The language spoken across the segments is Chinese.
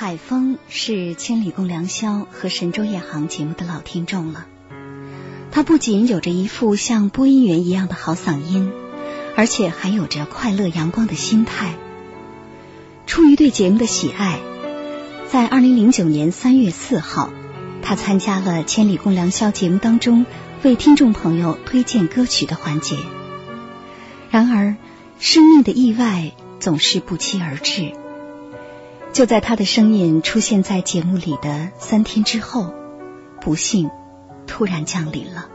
海峰是《千里共良宵》和《神州夜航》节目的老听众了。他不仅有着一副像播音员一样的好嗓音，而且还有着快乐阳光的心态。出于对节目的喜爱，在二零零九年三月四号，他参加了《千里共良宵》节目当中为听众朋友推荐歌曲的环节。然而，生命的意外总是不期而至。就在他的声音出现在节目里的三天之后，不幸突然降临了。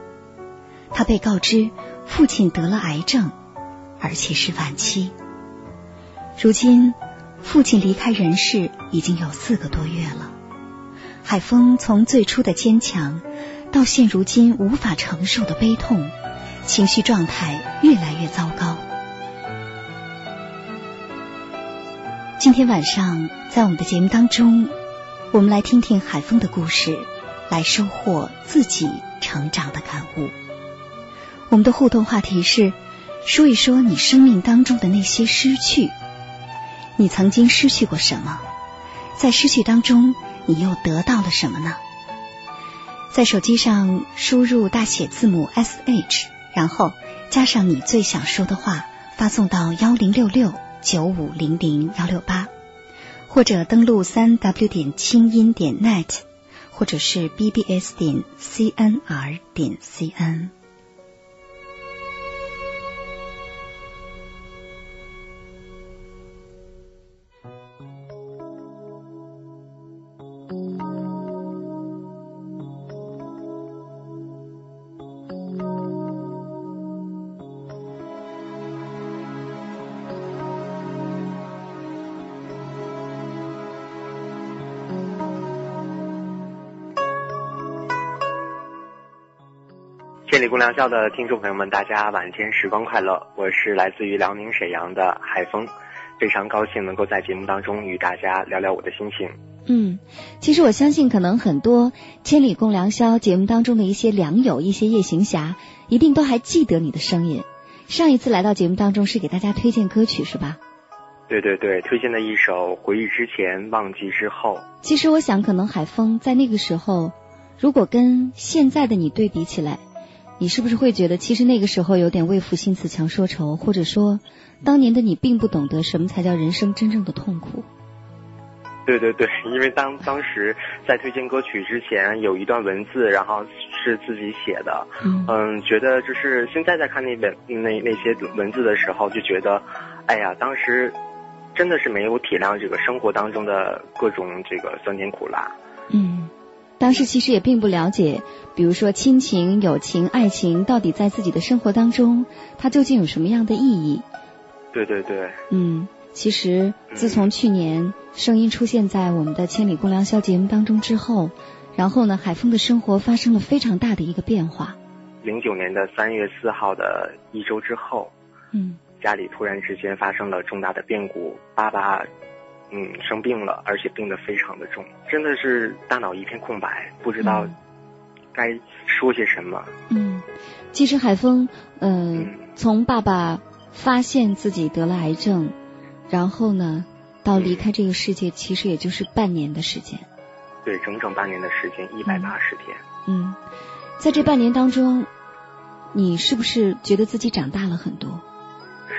他被告知父亲得了癌症，而且是晚期。如今，父亲离开人世已经有四个多月了。海峰从最初的坚强，到现如今无法承受的悲痛，情绪状态越来越糟糕。今天晚上，在我们的节目当中，我们来听听海峰的故事，来收获自己成长的感悟。我们的互动话题是：说一说你生命当中的那些失去。你曾经失去过什么？在失去当中，你又得到了什么呢？在手机上输入大写字母 S H，然后加上你最想说的话，发送到幺零六六。九五零零幺六八，或者登录三 w 点清音点 net，或者是 bbs 点 cnr 点 cn。共良宵的听众朋友们，大家晚间时光快乐！我是来自于辽宁沈阳的海峰，非常高兴能够在节目当中与大家聊聊我的心情。嗯，其实我相信，可能很多《千里共良宵》节目当中的一些良友、一些夜行侠，一定都还记得你的声音。上一次来到节目当中是给大家推荐歌曲是吧？对对对，推荐的一首《回忆之前，忘记之后》。其实我想，可能海峰在那个时候，如果跟现在的你对比起来。你是不是会觉得，其实那个时候有点为赋新词强说愁，或者说，当年的你并不懂得什么才叫人生真正的痛苦？对对对，因为当当时在推荐歌曲之前，有一段文字，然后是自己写的，嗯，觉得就是现在在看那本那那些文字的时候，就觉得，哎呀，当时真的是没有体谅这个生活当中的各种这个酸甜苦辣。嗯。当时其实也并不了解，比如说亲情、友情、爱情，到底在自己的生活当中，它究竟有什么样的意义？对对对。嗯，其实自从去年声音出现在我们的《千里共良宵》节目当中之后，然后呢，海峰的生活发生了非常大的一个变化。零九年的三月四号的一周之后，嗯，家里突然之间发生了重大的变故，爸爸。嗯，生病了，而且病得非常的重，真的是大脑一片空白，不知道该说些什么。嗯，其实海峰，嗯，从爸爸发现自己得了癌症，然后呢，到离开这个世界，其实也就是半年的时间。对，整整半年的时间，一百八十天。嗯，在这半年当中，你是不是觉得自己长大了很多？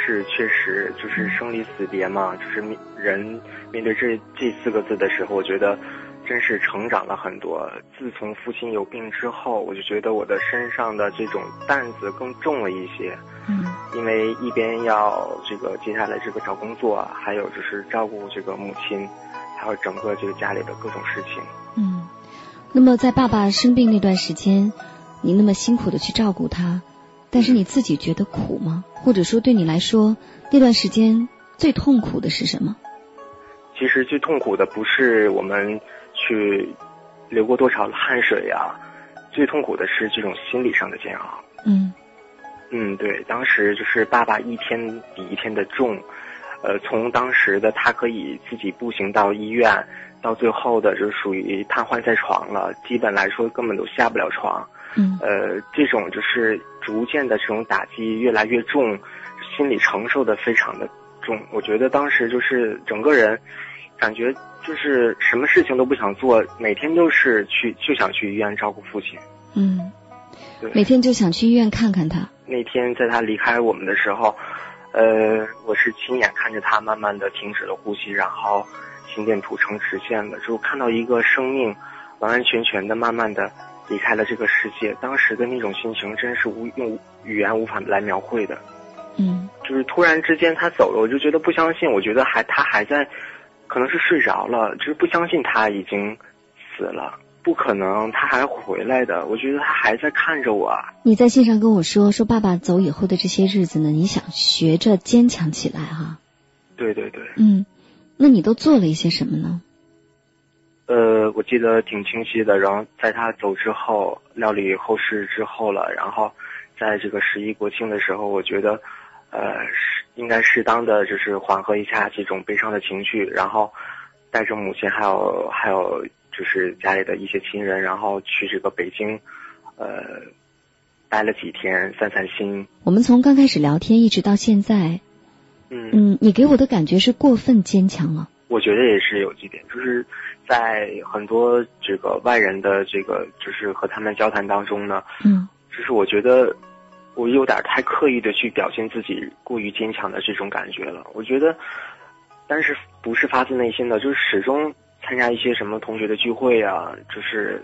是，确实就是生离死别嘛，就是人面对这这四个字的时候，我觉得真是成长了很多。自从父亲有病之后，我就觉得我的身上的这种担子更重了一些。嗯，因为一边要这个接下来这个找工作，还有就是照顾这个母亲，还有整个这个家里的各种事情。嗯，那么在爸爸生病那段时间，你那么辛苦的去照顾他，但是你自己觉得苦吗？或者说对你来说那段时间最痛苦的是什么？其实最痛苦的不是我们去流过多少汗水呀，最痛苦的是这种心理上的煎熬。嗯。嗯，对，当时就是爸爸一天比一天的重，呃，从当时的他可以自己步行到医院，到最后的就属于瘫痪在床了，基本来说根本都下不了床。嗯，呃，这种就是逐渐的这种打击越来越重，心理承受的非常的重。我觉得当时就是整个人感觉就是什么事情都不想做，每天都是去就想去医院照顾父亲。嗯，每天就想去医院看看他。那天在他离开我们的时候，呃，我是亲眼看着他慢慢的停止了呼吸，然后心电图呈直线的，就看到一个生命完完全全的慢慢的离开了这个世界。当时的那种心情真是无用语言无法来描绘的。嗯，就是突然之间他走了，我就觉得不相信，我觉得还他还在，可能是睡着了，就是不相信他已经死了。不可能，他还回来的。我觉得他还在看着我。你在信上跟我说，说爸爸走以后的这些日子呢，你想学着坚强起来哈。对对对。嗯，那你都做了一些什么呢？呃，我记得挺清晰的。然后在他走之后，料理后事之后了，然后在这个十一国庆的时候，我觉得，呃，应该适当的就是缓和一下这种悲伤的情绪，然后带着母亲还有还有。就是家里的一些亲人，然后去这个北京，呃，待了几天，散散心。我们从刚开始聊天一直到现在，嗯嗯，你给我的感觉是过分坚强了。我觉得也是有几点，就是在很多这个外人的这个就是和他们交谈当中呢，嗯，就是我觉得我有点太刻意的去表现自己过于坚强的这种感觉了。我觉得，但是不是发自内心的，就是始终。参加一些什么同学的聚会啊，就是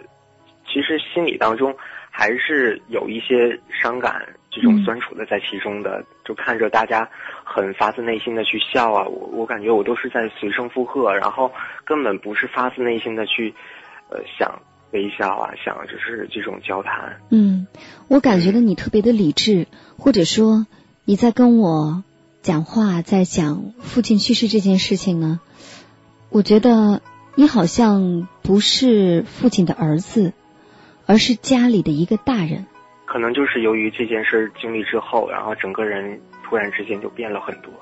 其实心里当中还是有一些伤感，这种酸楚的在其中的。就看着大家很发自内心的去笑啊，我我感觉我都是在随声附和，然后根本不是发自内心的去呃想微笑啊，想就是这种交谈。嗯，我感觉到你特别的理智，或者说你在跟我讲话，在讲父亲去世这件事情呢，我觉得。你好像不是父亲的儿子，而是家里的一个大人。可能就是由于这件事经历之后，然后整个人突然之间就变了很多。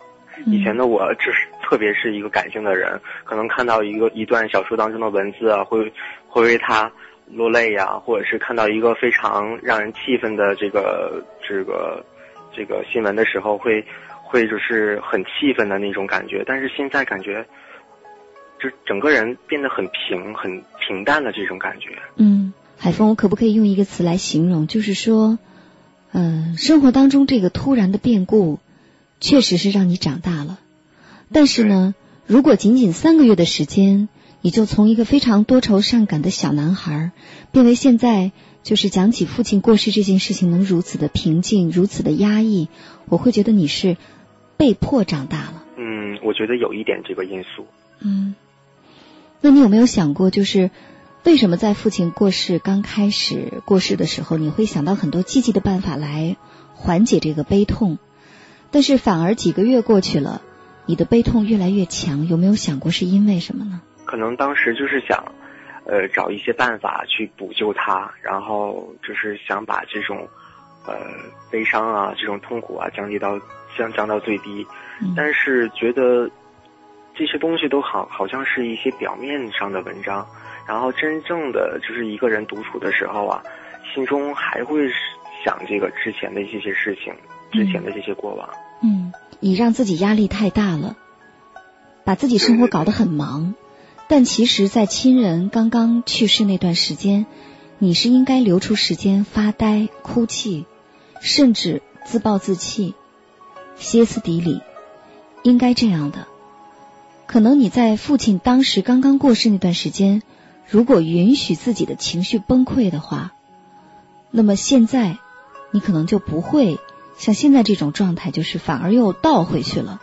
以前的我只是特别是一个感性的人，可能看到一个一段小说当中的文字啊，会会为他落泪呀，或者是看到一个非常让人气愤的这个这个这个新闻的时候，会会就是很气愤的那种感觉。但是现在感觉。就整个人变得很平、很平淡的这种感觉。嗯，海峰，我可不可以用一个词来形容？就是说，嗯，生活当中这个突然的变故，确实是让你长大了。但是呢，如果仅仅三个月的时间，你就从一个非常多愁善感的小男孩，变为现在就是讲起父亲过世这件事情能如此的平静、如此的压抑，我会觉得你是被迫长大了。嗯，我觉得有一点这个因素。嗯。那你有没有想过，就是为什么在父亲过世刚开始过世的时候，你会想到很多积极的办法来缓解这个悲痛，但是反而几个月过去了，你的悲痛越来越强，有没有想过是因为什么呢？可能当时就是想，呃，找一些办法去补救他，然后就是想把这种呃悲伤啊、这种痛苦啊降低到降降到最低，但是觉得。这些东西都好，好像是一些表面上的文章，然后真正的就是一个人独处的时候啊，心中还会想这个之前的这些事情，之前的这些过往。嗯，嗯你让自己压力太大了，把自己生活搞得很忙，但其实，在亲人刚刚去世那段时间，你是应该留出时间发呆、哭泣，甚至自暴自弃、歇斯底里，应该这样的。可能你在父亲当时刚刚过世那段时间，如果允许自己的情绪崩溃的话，那么现在你可能就不会像现在这种状态，就是反而又倒回去了，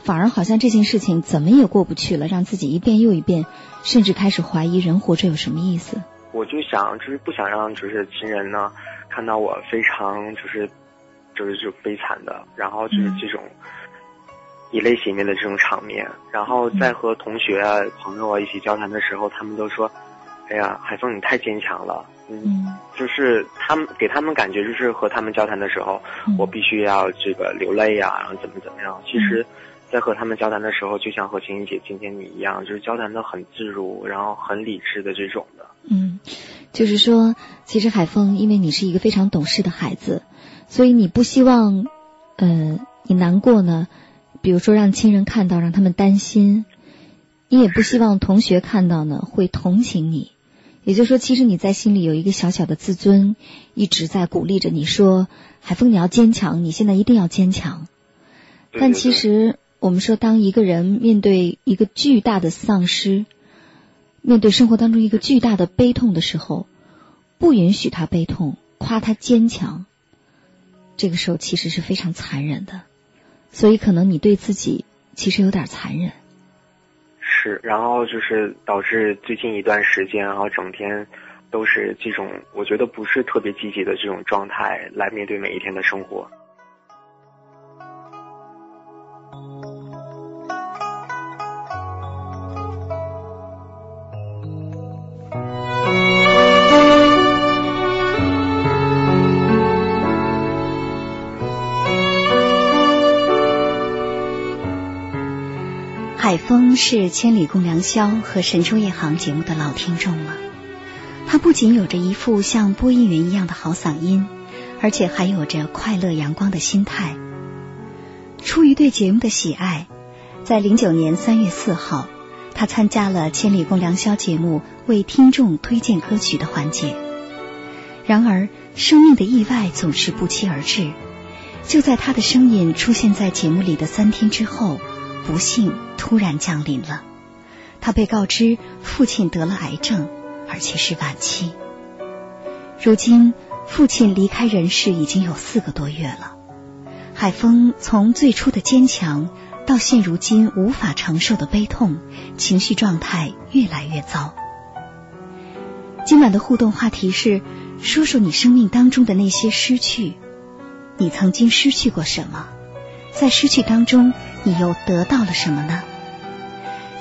反而好像这件事情怎么也过不去了，让自己一遍又一遍，甚至开始怀疑人活着有什么意思。我就想，就是不想让就是亲人呢。看到我非常就是就是就悲惨的，然后就是这种以泪洗面的这种场面，然后在和同学啊、朋友啊一起交谈的时候，他们都说：“哎呀，海峰你太坚强了。”嗯，就是他们给他们感觉就是和他们交谈的时候，我必须要这个流泪呀，然后怎么怎么样。其实，在和他们交谈的时候，就像和晴晴姐今天你一样，就是交谈的很自如，然后很理智的这种的。嗯，就是说，其实海峰，因为你是一个非常懂事的孩子，所以你不希望，呃，你难过呢。比如说让亲人看到，让他们担心，你也不希望同学看到呢，会同情你。也就是说，其实你在心里有一个小小的自尊，一直在鼓励着你说：“海峰，你要坚强，你现在一定要坚强。”但其实，我们说，当一个人面对一个巨大的丧失，面对生活当中一个巨大的悲痛的时候，不允许他悲痛，夸他坚强，这个时候其实是非常残忍的。所以，可能你对自己其实有点残忍。然后就是导致最近一段时间，然后整天都是这种，我觉得不是特别积极的这种状态来面对每一天的生活。峰是《千里共良宵》和《神州夜航》节目的老听众了。他不仅有着一副像播音员一样的好嗓音，而且还有着快乐阳光的心态。出于对节目的喜爱，在零九年三月四号，他参加了《千里共良宵》节目为听众推荐歌曲的环节。然而，生命的意外总是不期而至。就在他的声音出现在节目里的三天之后。不幸突然降临了，他被告知父亲得了癌症，而且是晚期。如今父亲离开人世已经有四个多月了，海峰从最初的坚强到现如今无法承受的悲痛，情绪状态越来越糟。今晚的互动话题是：说说你生命当中的那些失去，你曾经失去过什么？在失去当中。你又得到了什么呢？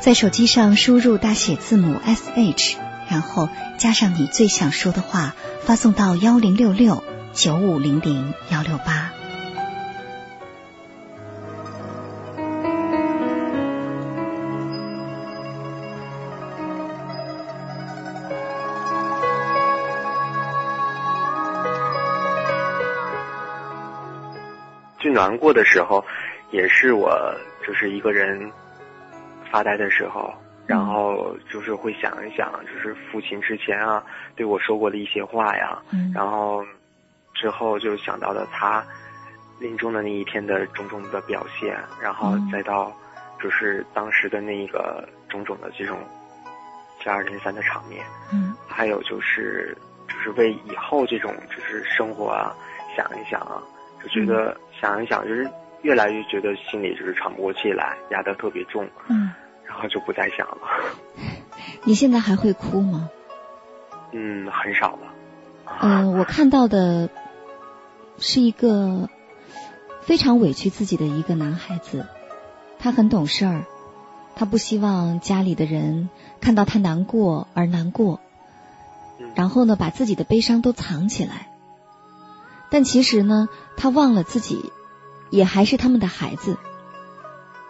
在手机上输入大写字母 S H，然后加上你最想说的话，发送到幺零六六九五零零幺六八。最难过的时候。也是我就是一个人发呆的时候，然后就是会想一想，就是父亲之前啊对我说过的一些话呀，然后之后就想到了他临终的那一天的种种的表现，然后再到就是当时的那个种种的这种接二连三的场面，嗯，还有就是就是为以后这种就是生活啊想一想啊，就觉得想一想就是。越来越觉得心里就是喘不过气来，压得特别重，嗯，然后就不再想了。你现在还会哭吗？嗯，很少了。嗯，我看到的是一个非常委屈自己的一个男孩子，他很懂事儿，他不希望家里的人看到他难过而难过，然后呢，把自己的悲伤都藏起来。但其实呢，他忘了自己。也还是他们的孩子，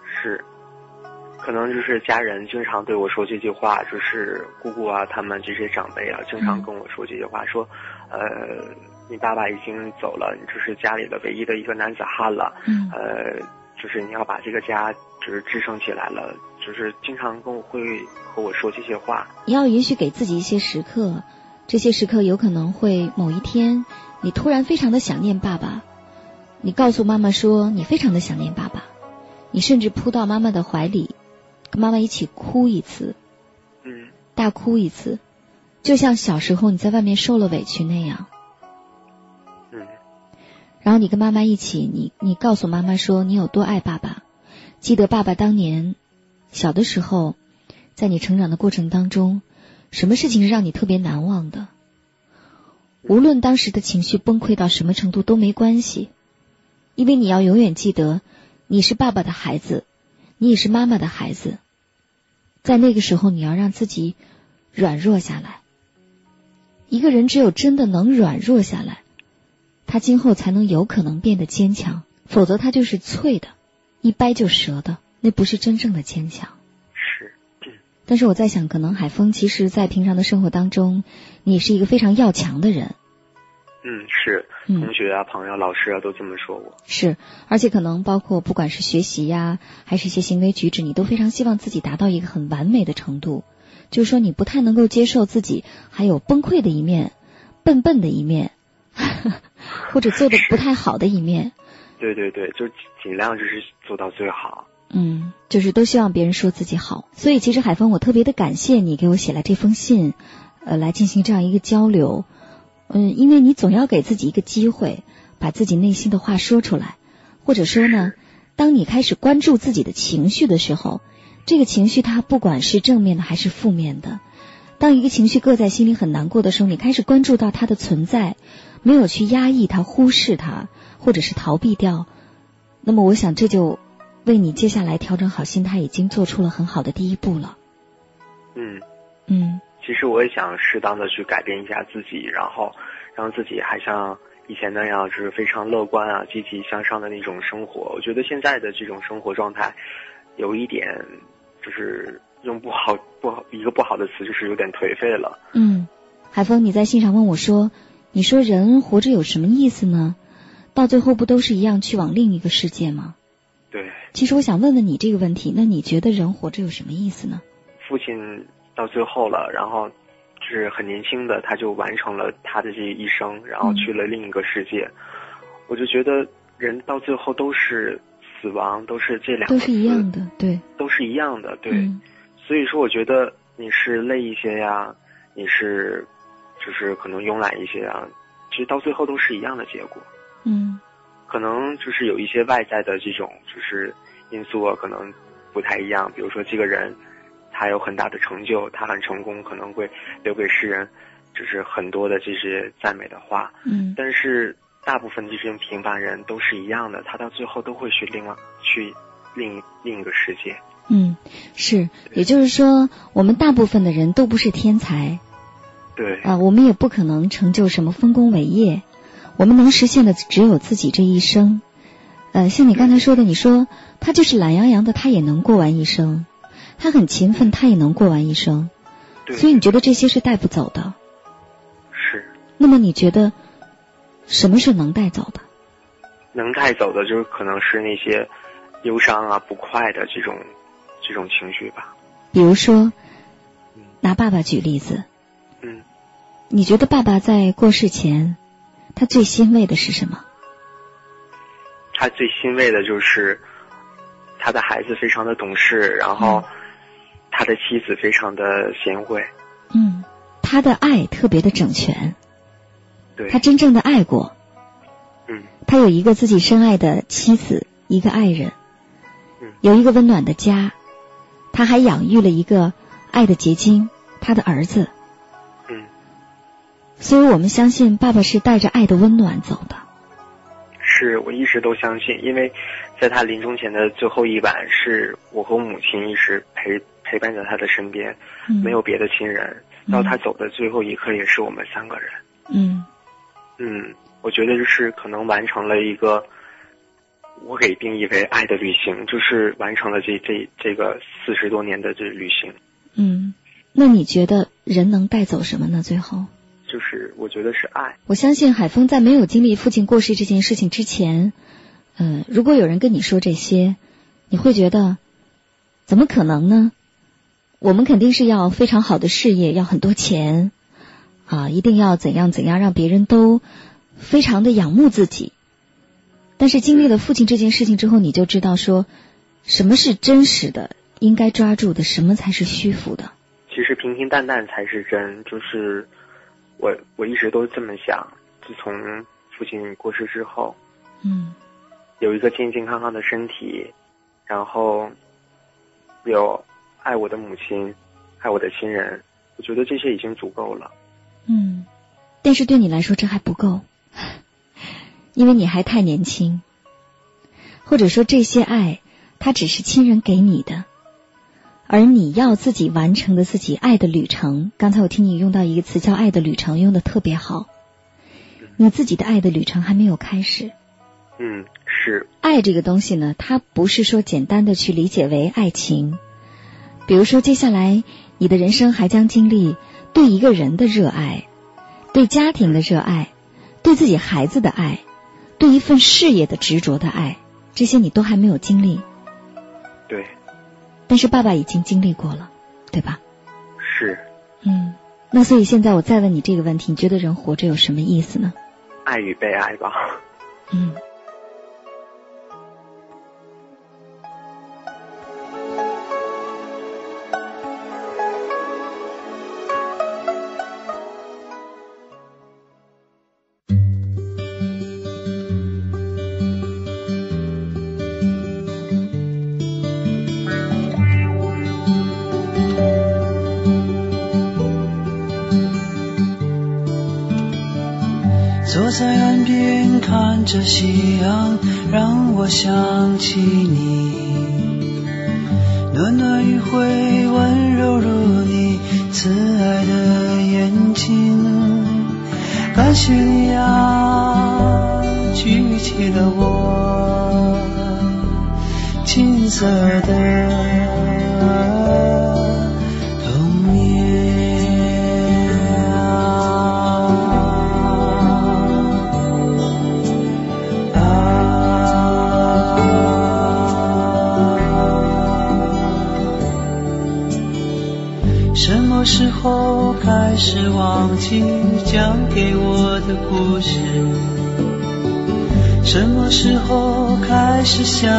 是，可能就是家人经常对我说这句话，就是姑姑啊，他们这些长辈啊，经常跟我说这句话，说，呃，你爸爸已经走了，你就是家里的唯一的一个男子汉了，嗯，呃，就是你要把这个家就是支撑起来了，就是经常跟我会和我说这些话。你要允许给自己一些时刻，这些时刻有可能会某一天，你突然非常的想念爸爸。你告诉妈妈说你非常的想念爸爸，你甚至扑到妈妈的怀里，跟妈妈一起哭一次，嗯，大哭一次，就像小时候你在外面受了委屈那样，嗯，然后你跟妈妈一起，你你告诉妈妈说你有多爱爸爸，记得爸爸当年小的时候，在你成长的过程当中，什么事情是让你特别难忘的？无论当时的情绪崩溃到什么程度都没关系，因为你要永远记得，你是爸爸的孩子，你也是妈妈的孩子。在那个时候，你要让自己软弱下来。一个人只有真的能软弱下来，他今后才能有可能变得坚强，否则他就是脆的，一掰就折的，那不是真正的坚强。是。但是我在想，可能海峰其实，在平常的生活当中，你是一个非常要强的人。嗯，是。同学啊，朋友、老师啊，都这么说我。是，而且可能包括不管是学习呀，还是一些行为举止，你都非常希望自己达到一个很完美的程度。就是说，你不太能够接受自己还有崩溃的一面、笨笨的一面，或者做的不太好的一面。对对对，就尽量就是做到最好。嗯，就是都希望别人说自己好。所以，其实海峰，我特别的感谢你给我写了这封信，呃，来进行这样一个交流。嗯，因为你总要给自己一个机会，把自己内心的话说出来，或者说呢，当你开始关注自己的情绪的时候，这个情绪它不管是正面的还是负面的，当一个情绪搁在心里很难过的时候，你开始关注到它的存在，没有去压抑它、忽视它，或者是逃避掉，那么我想这就为你接下来调整好心态已经做出了很好的第一步了。嗯嗯。其实我也想适当的去改变一下自己，然后让自己还像以前那样，就是非常乐观啊、积极向上的那种生活。我觉得现在的这种生活状态，有一点就是用不好不好一个不好的词，就是有点颓废了。嗯，海峰，你在信上问我说：“你说人活着有什么意思呢？到最后不都是一样去往另一个世界吗？”对。其实我想问问你这个问题，那你觉得人活着有什么意思呢？父亲。到最后了，然后就是很年轻的，他就完成了他的这一生，然后去了另一个世界。我就觉得人到最后都是死亡，都是这两个都是一样的，对，都是一样的，对。所以说，我觉得你是累一些呀，你是就是可能慵懒一些啊，其实到最后都是一样的结果。嗯，可能就是有一些外在的这种就是因素啊，可能不太一样，比如说这个人。他有很大的成就，他很成功，可能会留给世人，就是很多的这些赞美的话。嗯。但是大部分这些平凡人都是一样的，他到最后都会去另外去另另一个世界。嗯，是，也就是说，我们大部分的人都不是天才。对。啊，我们也不可能成就什么丰功伟业，我们能实现的只有自己这一生。呃，像你刚才说的，你说他就是懒洋洋的，他也能过完一生。他很勤奋，他也能过完一生，所以你觉得这些是带不走的？是。那么你觉得什么是能带走的？能带走的，就是可能是那些忧伤啊、不快的这种这种情绪吧。比如说，拿爸爸举例子。嗯。你觉得爸爸在过世前，他最欣慰的是什么？他最欣慰的就是他的孩子非常的懂事，然后。他的妻子非常的贤惠，嗯，他的爱特别的整全，对，他真正的爱过，嗯，他有一个自己深爱的妻子，一个爱人，嗯，有一个温暖的家，他还养育了一个爱的结晶，他的儿子，嗯，所以我们相信爸爸是带着爱的温暖走的，是我一直都相信，因为在他临终前的最后一晚，是我和母亲一直陪。陪伴在他的身边，没有别的亲人。到他走的最后一刻，也是我们三个人。嗯嗯，我觉得就是可能完成了一个我给定义为爱的旅行，就是完成了这这这个四十多年的这旅行。嗯，那你觉得人能带走什么呢？最后，就是我觉得是爱。我相信海峰在没有经历父亲过世这件事情之前，嗯，如果有人跟你说这些，你会觉得怎么可能呢？我们肯定是要非常好的事业，要很多钱，啊，一定要怎样怎样，让别人都非常的仰慕自己。但是经历了父亲这件事情之后，你就知道说，什么是真实的，应该抓住的，什么才是虚浮的。其实平平淡淡才是真，就是我我一直都这么想。自从父亲过世之后，嗯，有一个健健康康的身体，然后有。爱我的母亲，爱我的亲人，我觉得这些已经足够了。嗯，但是对你来说这还不够，因为你还太年轻，或者说这些爱，它只是亲人给你的，而你要自己完成的自己爱的旅程。刚才我听你用到一个词叫“爱的旅程”，用的特别好。你自己的爱的旅程还没有开始。嗯，是。爱这个东西呢，它不是说简单的去理解为爱情。比如说，接下来你的人生还将经历对一个人的热爱。对家庭的热爱，对自己孩子的爱，对一份事业的执着的爱，这些你都还没有经历。对。但是爸爸已经经历过了，对吧？是。嗯，那所以现在我再问你这个问题，你觉得人活着有什么意思呢？爱与被爱吧。嗯。的夕阳让我想起你，暖暖余晖温柔如你慈爱的眼睛。感谢你啊，举起了我金色的。时候开始想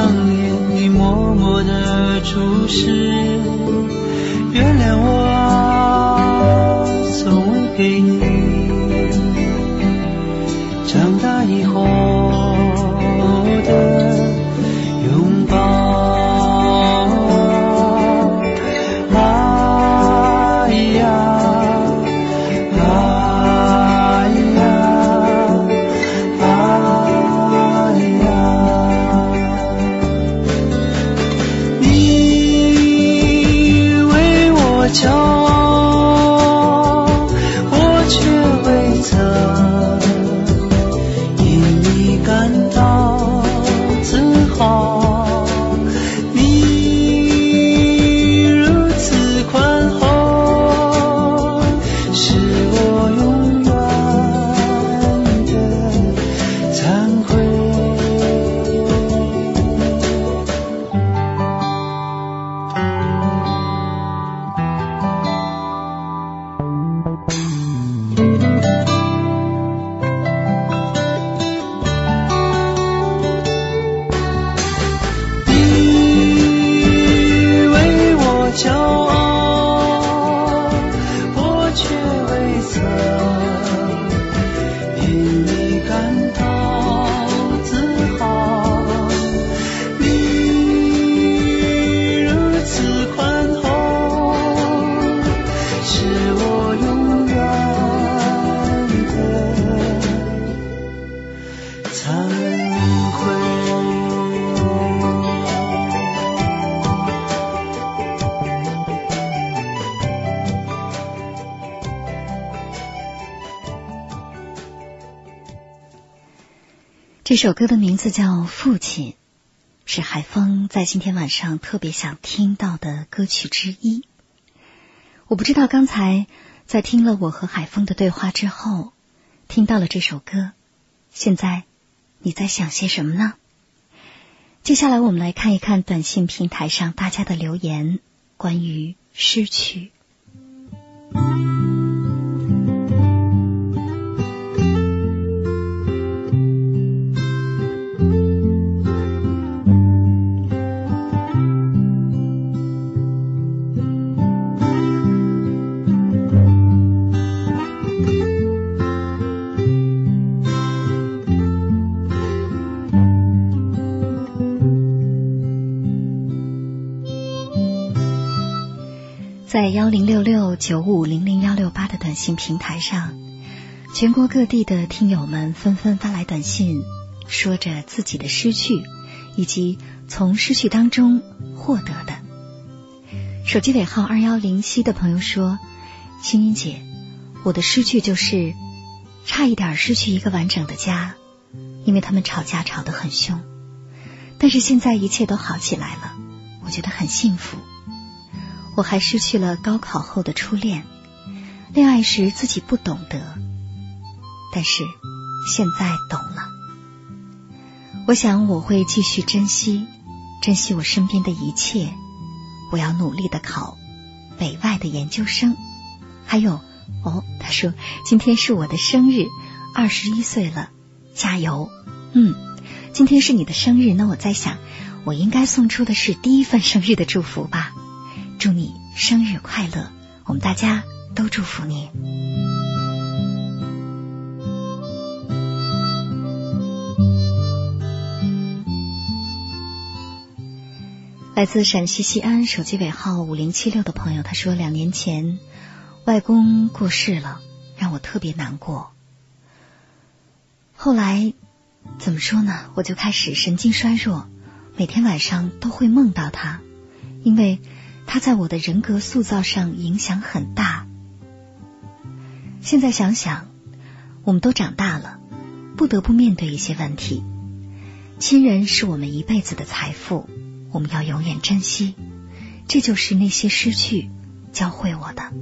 这首歌的名字叫《父亲》，是海峰在今天晚上特别想听到的歌曲之一。我不知道刚才在听了我和海峰的对话之后，听到了这首歌，现在你在想些什么呢？接下来我们来看一看短信平台上大家的留言，关于失去。幺零六六九五零零幺六八的短信平台上，全国各地的听友们纷纷发来短信，说着自己的失去，以及从失去当中获得的。手机尾号二幺零七的朋友说：“青音姐，我的失去就是差一点失去一个完整的家，因为他们吵架吵得很凶。但是现在一切都好起来了，我觉得很幸福。我还失去了高考后的初恋，恋爱时自己不懂得，但是现在懂了。我想我会继续珍惜，珍惜我身边的一切。”我要努力的考北外的研究生，还有哦，他说今天是我的生日，二十一岁了，加油！嗯，今天是你的生日，那我在想，我应该送出的是第一份生日的祝福吧，祝你生日快乐！我们大家都祝福你。来自陕西西安，手机尾号五零七六的朋友，他说两年前外公过世了，让我特别难过。后来怎么说呢？我就开始神经衰弱，每天晚上都会梦到他，因为他在我的人格塑造上影响很大。现在想想，我们都长大了，不得不面对一些问题。亲人是我们一辈子的财富。我们要永远珍惜，这就是那些失去教会我的。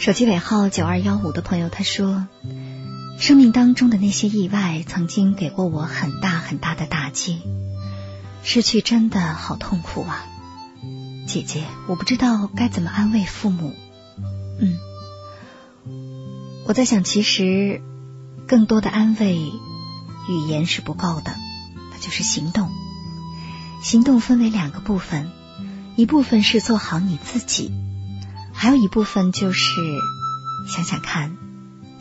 手机尾号九二幺五的朋友他说：“生命当中的那些意外，曾经给过我很大很大的打击，失去真的好痛苦啊！姐姐，我不知道该怎么安慰父母。”嗯，我在想，其实更多的安慰语言是不够的，那就是行动。行动分为两个部分，一部分是做好你自己，还有一部分就是想想看，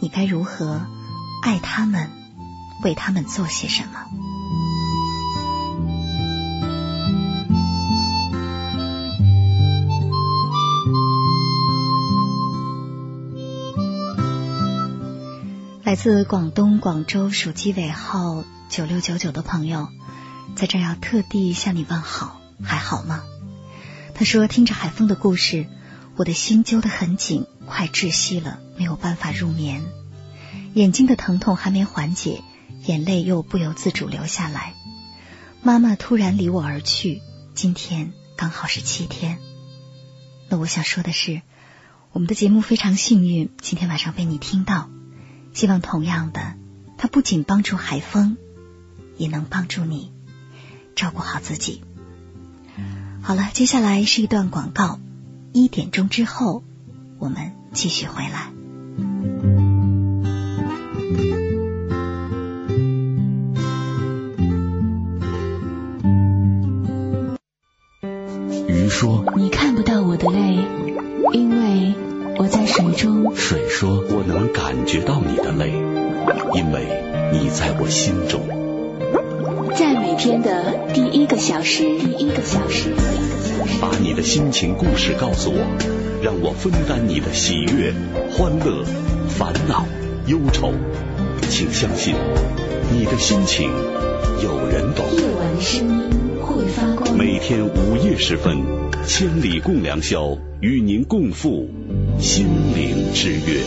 你该如何爱他们，为他们做些什么。来自广东广州手机尾号九六九九的朋友，在这要特地向你问好，还好吗？他说：“听着海风的故事，我的心揪得很紧，快窒息了，没有办法入眠。眼睛的疼痛还没缓解，眼泪又不由自主流下来。妈妈突然离我而去，今天刚好是七天。那我想说的是，我们的节目非常幸运，今天晚上被你听到。”希望同样的，它不仅帮助海风，也能帮助你照顾好自己。好了，接下来是一段广告，一点钟之后我们继续回来。鱼说：“你看不到我的泪，因为……”我在水中。水说：“我能感觉到你的泪，因为你在我心中。”在每天的第一个小时，第一个小时，把你的心情故事告诉我，让我分担你的喜悦、欢乐、烦恼、忧愁。请相信，你的心情有人懂。夜晚的声音会发光。每天午夜时分，千里共良宵，与您共赴。心灵之约。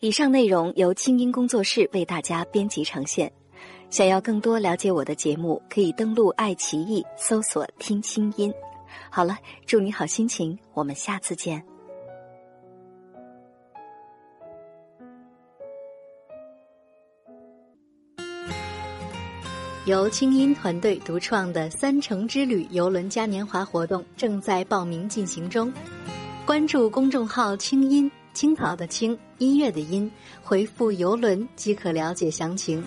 以上内容由清音工作室为大家编辑呈现。想要更多了解我的节目，可以登录爱奇艺搜索“听清音”。好了，祝你好心情，我们下次见。由清音团队独创的“三城之旅”游轮嘉年华活动正在报名进行中，关注公众号“清音青草”的“青”音乐的“音”，回复“游轮”即可了解详情。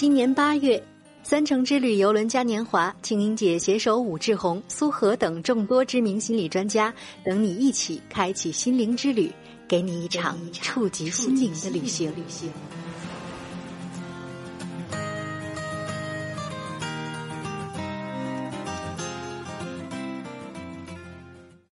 今年八月，“三城之旅”游轮嘉年华，静音姐携手武志红、苏荷等众多知名心理专家，等你一起开启心灵之旅，给你一场触及心灵的旅行。